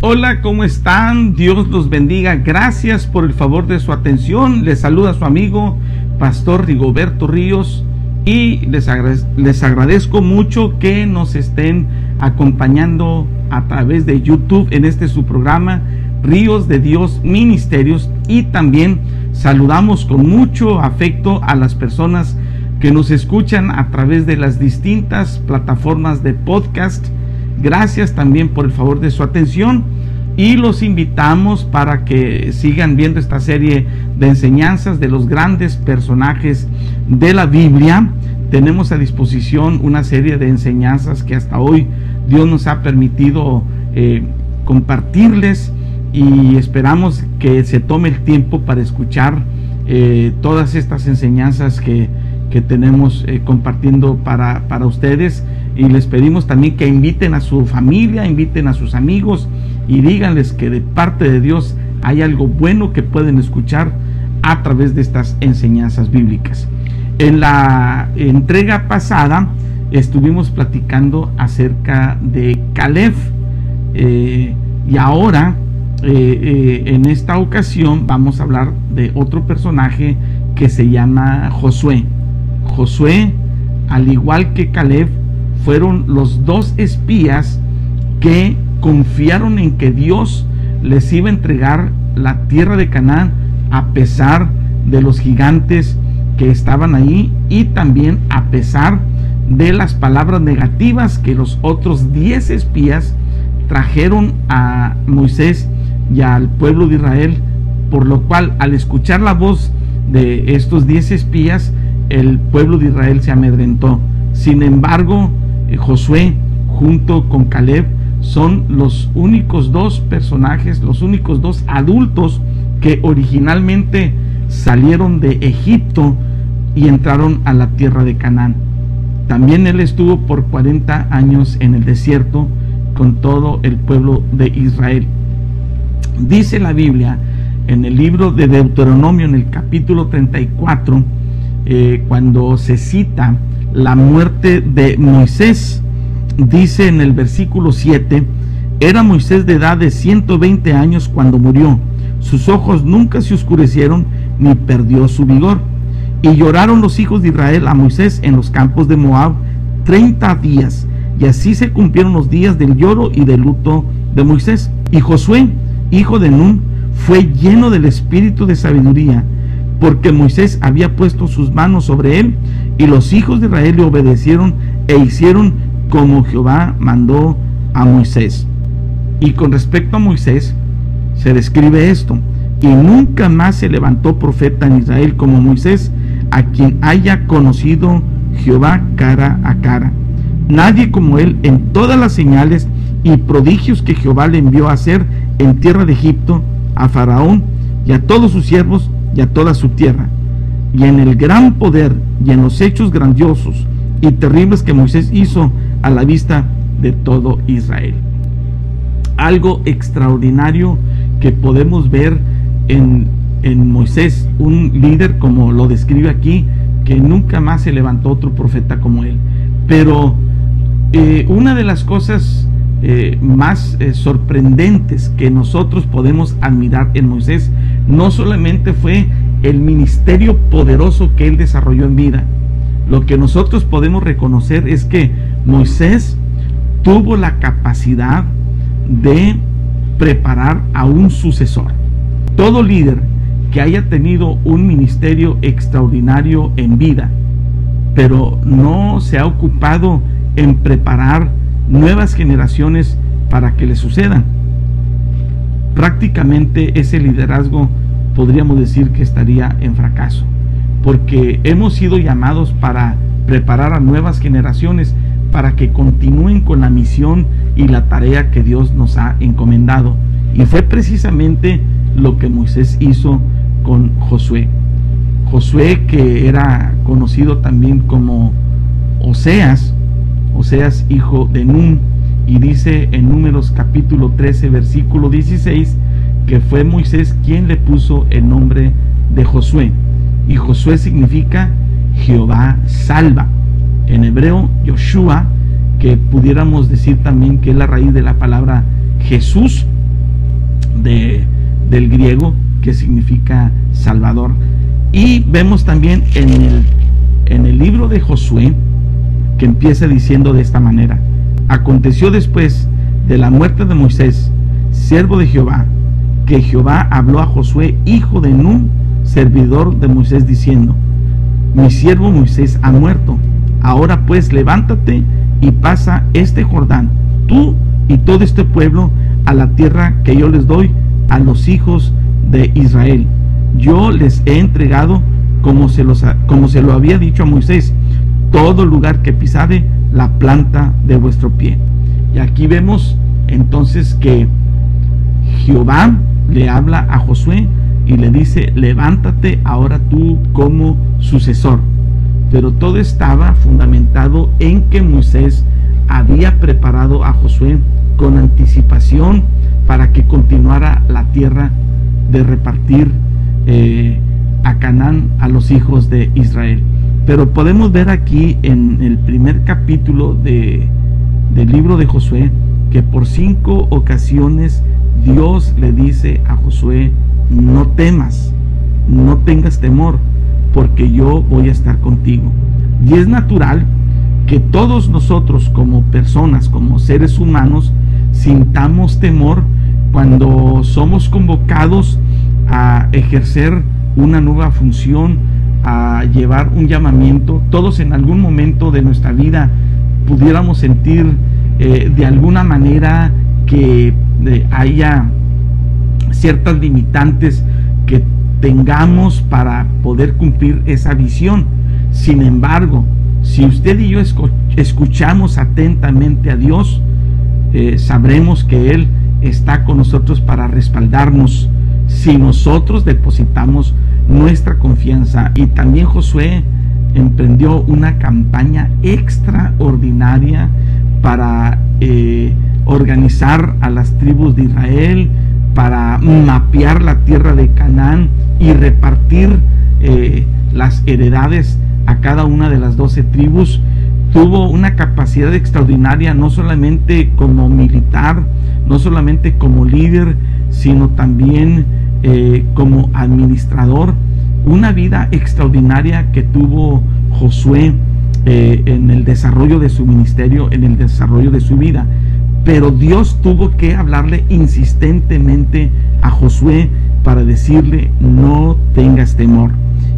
Hola, ¿cómo están? Dios los bendiga. Gracias por el favor de su atención. Les saluda su amigo, Pastor Rigoberto Ríos. Y les, les agradezco mucho que nos estén acompañando a través de YouTube en este su programa Ríos de Dios Ministerios. Y también saludamos con mucho afecto a las personas que nos escuchan a través de las distintas plataformas de podcast Gracias también por el favor de su atención y los invitamos para que sigan viendo esta serie de enseñanzas de los grandes personajes de la Biblia. Tenemos a disposición una serie de enseñanzas que hasta hoy Dios nos ha permitido eh, compartirles y esperamos que se tome el tiempo para escuchar eh, todas estas enseñanzas que, que tenemos eh, compartiendo para, para ustedes y les pedimos también que inviten a su familia, inviten a sus amigos y díganles que de parte de Dios hay algo bueno que pueden escuchar a través de estas enseñanzas bíblicas. En la entrega pasada estuvimos platicando acerca de Caleb eh, y ahora eh, eh, en esta ocasión vamos a hablar de otro personaje que se llama Josué. Josué, al igual que Caleb, fueron los dos espías que confiaron en que Dios les iba a entregar la tierra de Canaán a pesar de los gigantes que estaban ahí y también a pesar de las palabras negativas que los otros diez espías trajeron a Moisés y al pueblo de Israel, por lo cual al escuchar la voz de estos diez espías, el pueblo de Israel se amedrentó. Sin embargo, Josué junto con Caleb son los únicos dos personajes, los únicos dos adultos que originalmente salieron de Egipto y entraron a la tierra de Canaán. También él estuvo por 40 años en el desierto con todo el pueblo de Israel. Dice la Biblia en el libro de Deuteronomio, en el capítulo 34, eh, cuando se cita la muerte de Moisés. Dice en el versículo 7, era Moisés de edad de 120 años cuando murió. Sus ojos nunca se oscurecieron ni perdió su vigor. Y lloraron los hijos de Israel a Moisés en los campos de Moab 30 días. Y así se cumplieron los días del lloro y del luto de Moisés. Y Josué, hijo de Nun, fue lleno del espíritu de sabiduría porque Moisés había puesto sus manos sobre él y los hijos de Israel le obedecieron e hicieron como Jehová mandó a Moisés. Y con respecto a Moisés, se describe esto, y nunca más se levantó profeta en Israel como Moisés, a quien haya conocido Jehová cara a cara. Nadie como él en todas las señales y prodigios que Jehová le envió a hacer en tierra de Egipto, a Faraón y a todos sus siervos, y a toda su tierra, y en el gran poder y en los hechos grandiosos y terribles que Moisés hizo a la vista de todo Israel. Algo extraordinario que podemos ver en, en Moisés, un líder como lo describe aquí, que nunca más se levantó otro profeta como él. Pero eh, una de las cosas eh, más eh, sorprendentes que nosotros podemos admirar en Moisés no solamente fue el ministerio poderoso que él desarrolló en vida. Lo que nosotros podemos reconocer es que Moisés tuvo la capacidad de preparar a un sucesor. Todo líder que haya tenido un ministerio extraordinario en vida, pero no se ha ocupado en preparar nuevas generaciones para que le sucedan. Prácticamente ese liderazgo podríamos decir que estaría en fracaso, porque hemos sido llamados para preparar a nuevas generaciones para que continúen con la misión y la tarea que Dios nos ha encomendado. Y fue precisamente lo que Moisés hizo con Josué. Josué que era conocido también como Oseas, Oseas hijo de Nun, y dice en números capítulo 13 versículo 16 que fue Moisés quien le puso el nombre de Josué. Y Josué significa Jehová salva. En hebreo, Yoshua, que pudiéramos decir también que es la raíz de la palabra Jesús, de, del griego, que significa Salvador. Y vemos también en el, en el libro de Josué, que empieza diciendo de esta manera, aconteció después de la muerte de Moisés, siervo de Jehová, que Jehová habló a Josué, hijo de Nun, servidor de Moisés, diciendo, mi siervo Moisés ha muerto, ahora pues levántate y pasa este Jordán, tú y todo este pueblo, a la tierra que yo les doy a los hijos de Israel. Yo les he entregado, como se, los, como se lo había dicho a Moisés, todo lugar que pisare la planta de vuestro pie. Y aquí vemos entonces que Jehová le habla a Josué y le dice, levántate ahora tú como sucesor. Pero todo estaba fundamentado en que Moisés había preparado a Josué con anticipación para que continuara la tierra de repartir eh, a Canaán a los hijos de Israel. Pero podemos ver aquí en el primer capítulo de, del libro de Josué que por cinco ocasiones Dios le dice a Josué, no temas, no tengas temor, porque yo voy a estar contigo. Y es natural que todos nosotros como personas, como seres humanos, sintamos temor cuando somos convocados a ejercer una nueva función, a llevar un llamamiento, todos en algún momento de nuestra vida pudiéramos sentir eh, de alguna manera que eh, haya ciertas limitantes que tengamos para poder cumplir esa visión. Sin embargo, si usted y yo escuchamos atentamente a Dios, eh, sabremos que Él está con nosotros para respaldarnos si nosotros depositamos nuestra confianza. Y también Josué emprendió una campaña extraordinaria para eh, organizar a las tribus de Israel, para mapear la tierra de Canaán y repartir eh, las heredades a cada una de las doce tribus. Tuvo una capacidad extraordinaria, no solamente como militar, no solamente como líder, sino también eh, como administrador, una vida extraordinaria que tuvo Josué eh, en el desarrollo de su ministerio, en el desarrollo de su vida. Pero Dios tuvo que hablarle insistentemente a Josué para decirle, no tengas temor.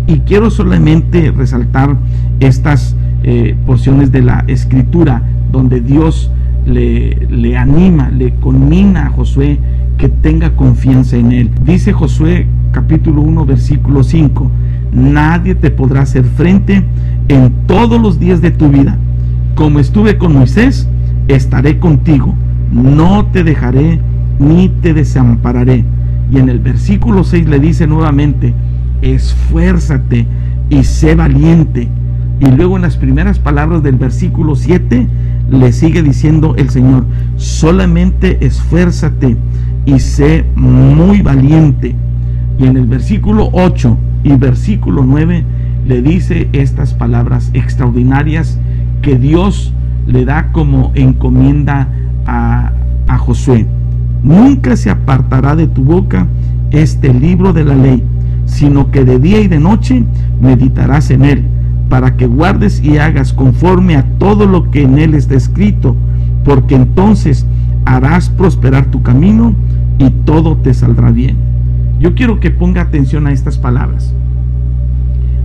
Y quiero solamente resaltar estas eh, porciones de la escritura donde Dios le, le anima, le conmina a Josué que tenga confianza en Él. Dice Josué capítulo 1 versículo 5, nadie te podrá hacer frente en todos los días de tu vida. Como estuve con Moisés, estaré contigo, no te dejaré ni te desampararé. Y en el versículo 6 le dice nuevamente, esfuérzate y sé valiente. Y luego en las primeras palabras del versículo 7 le sigue diciendo el Señor, solamente esfuérzate y sé muy valiente. Y en el versículo 8 y versículo 9 le dice estas palabras extraordinarias que Dios le da como encomienda a, a Josué. Nunca se apartará de tu boca este libro de la ley, sino que de día y de noche meditarás en él, para que guardes y hagas conforme a todo lo que en él está escrito, porque entonces harás prosperar tu camino y todo te saldrá bien. Yo quiero que ponga atención a estas palabras.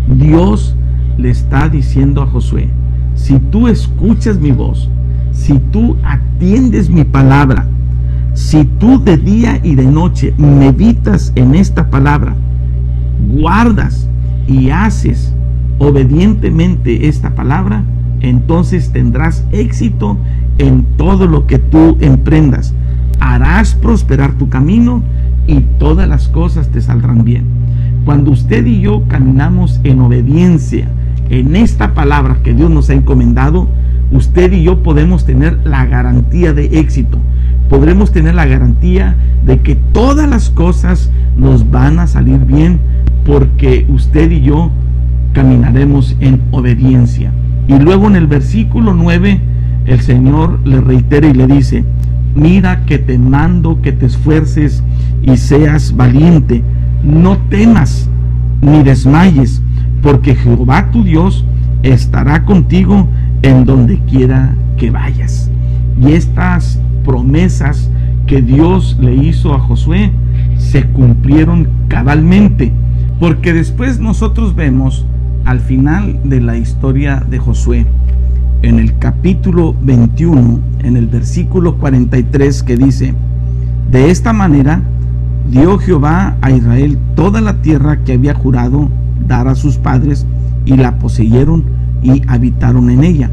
Dios le está diciendo a Josué, si tú escuchas mi voz, si tú atiendes mi palabra, si tú de día y de noche meditas en esta palabra, guardas y haces obedientemente esta palabra, entonces tendrás éxito en todo lo que tú emprendas. Harás prosperar tu camino y todas las cosas te saldrán bien. Cuando usted y yo caminamos en obediencia en esta palabra que Dios nos ha encomendado, usted y yo podemos tener la garantía de éxito. Podremos tener la garantía de que todas las cosas nos van a salir bien porque usted y yo caminaremos en obediencia. Y luego en el versículo 9 el Señor le reitera y le dice, mira que te mando que te esfuerces y seas valiente, no temas ni desmayes, porque Jehová tu Dios estará contigo en donde quiera que vayas. Y estas promesas que Dios le hizo a Josué se cumplieron cabalmente, porque después nosotros vemos al final de la historia de Josué, en el capítulo 21, en el versículo 43 que dice, de esta manera dio Jehová a Israel toda la tierra que había jurado dar a sus padres y la poseyeron y habitaron en ella.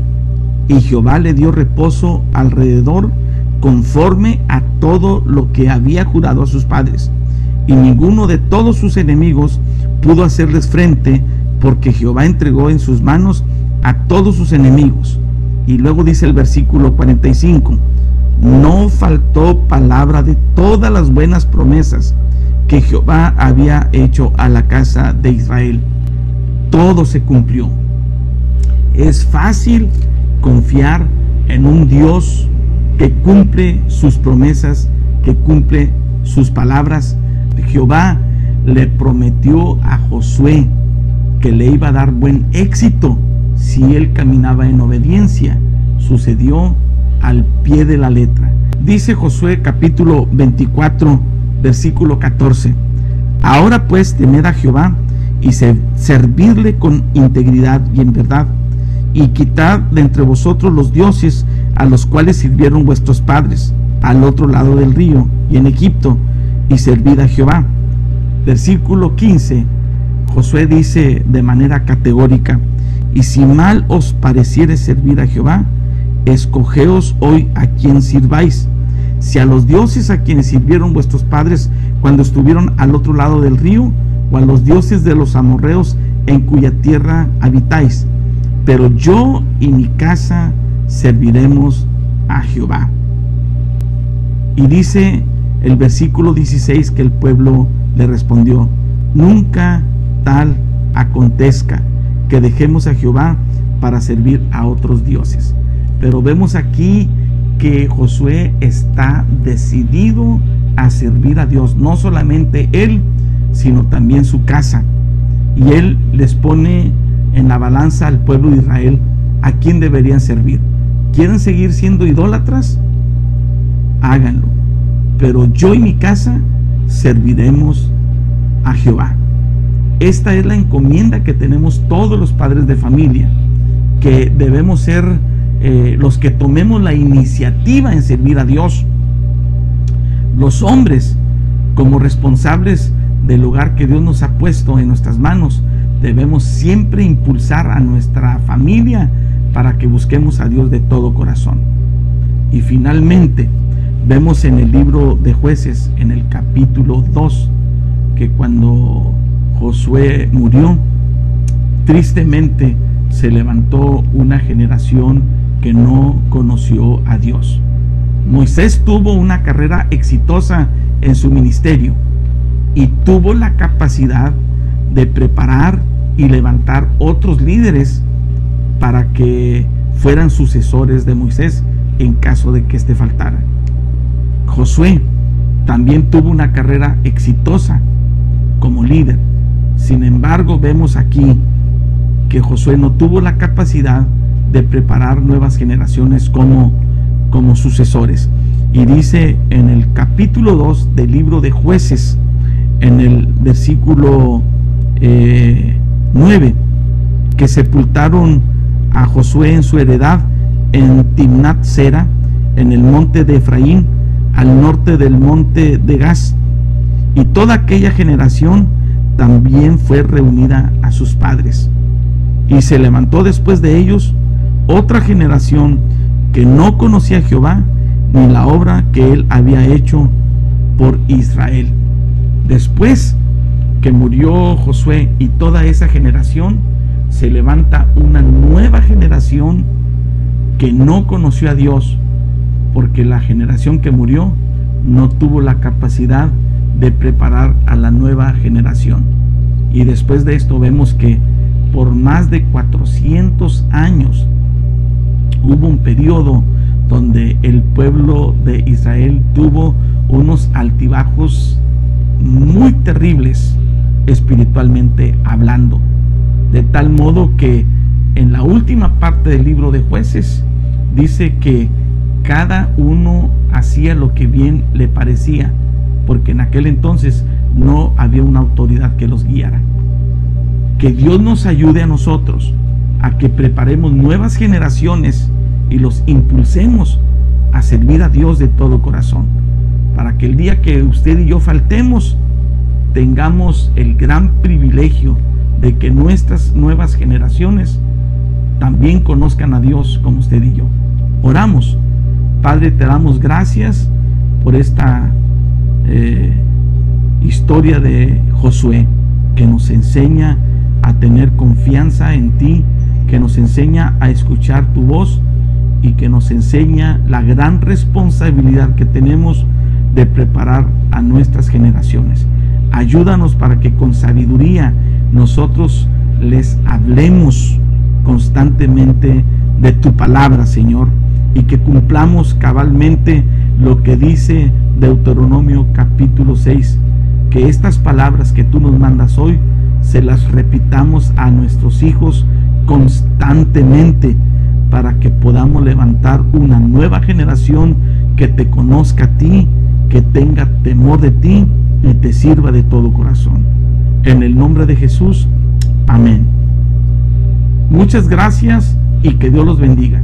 Y Jehová le dio reposo alrededor conforme a todo lo que había jurado a sus padres. Y ninguno de todos sus enemigos pudo hacerles frente porque Jehová entregó en sus manos a todos sus enemigos. Y luego dice el versículo 45, no faltó palabra de todas las buenas promesas que Jehová había hecho a la casa de Israel. Todo se cumplió. Es fácil confiar en un Dios que cumple sus promesas, que cumple sus palabras. Jehová le prometió a Josué que le iba a dar buen éxito si él caminaba en obediencia. Sucedió al pie de la letra. Dice Josué capítulo 24, versículo 14. Ahora pues temed a Jehová y servirle con integridad y en verdad, y quitad de entre vosotros los dioses a los cuales sirvieron vuestros padres al otro lado del río y en Egipto, y servid a Jehová. Versículo 15 Josué dice de manera categórica, y si mal os pareciere servir a Jehová, escogeos hoy a quien sirváis, si a los dioses a quienes sirvieron vuestros padres cuando estuvieron al otro lado del río, o a los dioses de los amorreos en cuya tierra habitáis. Pero yo y mi casa serviremos a Jehová. Y dice el versículo 16 que el pueblo le respondió, nunca tal acontezca que dejemos a Jehová para servir a otros dioses. Pero vemos aquí que Josué está decidido a servir a Dios, no solamente él, sino también su casa. Y él les pone en la balanza al pueblo de Israel a quién deberían servir. ¿Quieren seguir siendo idólatras? Háganlo. Pero yo y mi casa serviremos a Jehová. Esta es la encomienda que tenemos todos los padres de familia, que debemos ser eh, los que tomemos la iniciativa en servir a Dios. Los hombres, como responsables del lugar que Dios nos ha puesto en nuestras manos, debemos siempre impulsar a nuestra familia para que busquemos a Dios de todo corazón. Y finalmente, vemos en el libro de jueces, en el capítulo 2, que cuando Josué murió, tristemente se levantó una generación que no conoció a Dios. Moisés tuvo una carrera exitosa en su ministerio y tuvo la capacidad de preparar y levantar otros líderes para que fueran sucesores de Moisés en caso de que éste faltara. Josué también tuvo una carrera exitosa como líder sin embargo, vemos aquí que Josué no tuvo la capacidad de preparar nuevas generaciones como, como sucesores. Y dice en el capítulo 2 del libro de jueces, en el versículo 9, eh, que sepultaron a Josué en su heredad en Timnat Sera, en el monte de Efraín, al norte del monte de Gaz. Y toda aquella generación también fue reunida a sus padres. Y se levantó después de ellos otra generación que no conocía a Jehová ni la obra que él había hecho por Israel. Después que murió Josué y toda esa generación, se levanta una nueva generación que no conoció a Dios, porque la generación que murió no tuvo la capacidad de preparar a la nueva generación. Y después de esto vemos que por más de 400 años hubo un periodo donde el pueblo de Israel tuvo unos altibajos muy terribles espiritualmente hablando. De tal modo que en la última parte del libro de jueces dice que cada uno hacía lo que bien le parecía, porque en aquel entonces no había una autoridad que los guiara. Que Dios nos ayude a nosotros a que preparemos nuevas generaciones y los impulsemos a servir a Dios de todo corazón, para que el día que usted y yo faltemos, tengamos el gran privilegio de que nuestras nuevas generaciones también conozcan a Dios como usted y yo. Oramos. Padre, te damos gracias por esta eh, historia de Josué que nos enseña a tener confianza en ti, que nos enseña a escuchar tu voz y que nos enseña la gran responsabilidad que tenemos de preparar a nuestras generaciones. Ayúdanos para que con sabiduría nosotros les hablemos constantemente de tu palabra, Señor, y que cumplamos cabalmente lo que dice Deuteronomio capítulo 6, que estas palabras que tú nos mandas hoy se las repitamos a nuestros hijos constantemente para que podamos levantar una nueva generación que te conozca a ti, que tenga temor de ti y te sirva de todo corazón. En el nombre de Jesús, amén. Muchas gracias y que Dios los bendiga.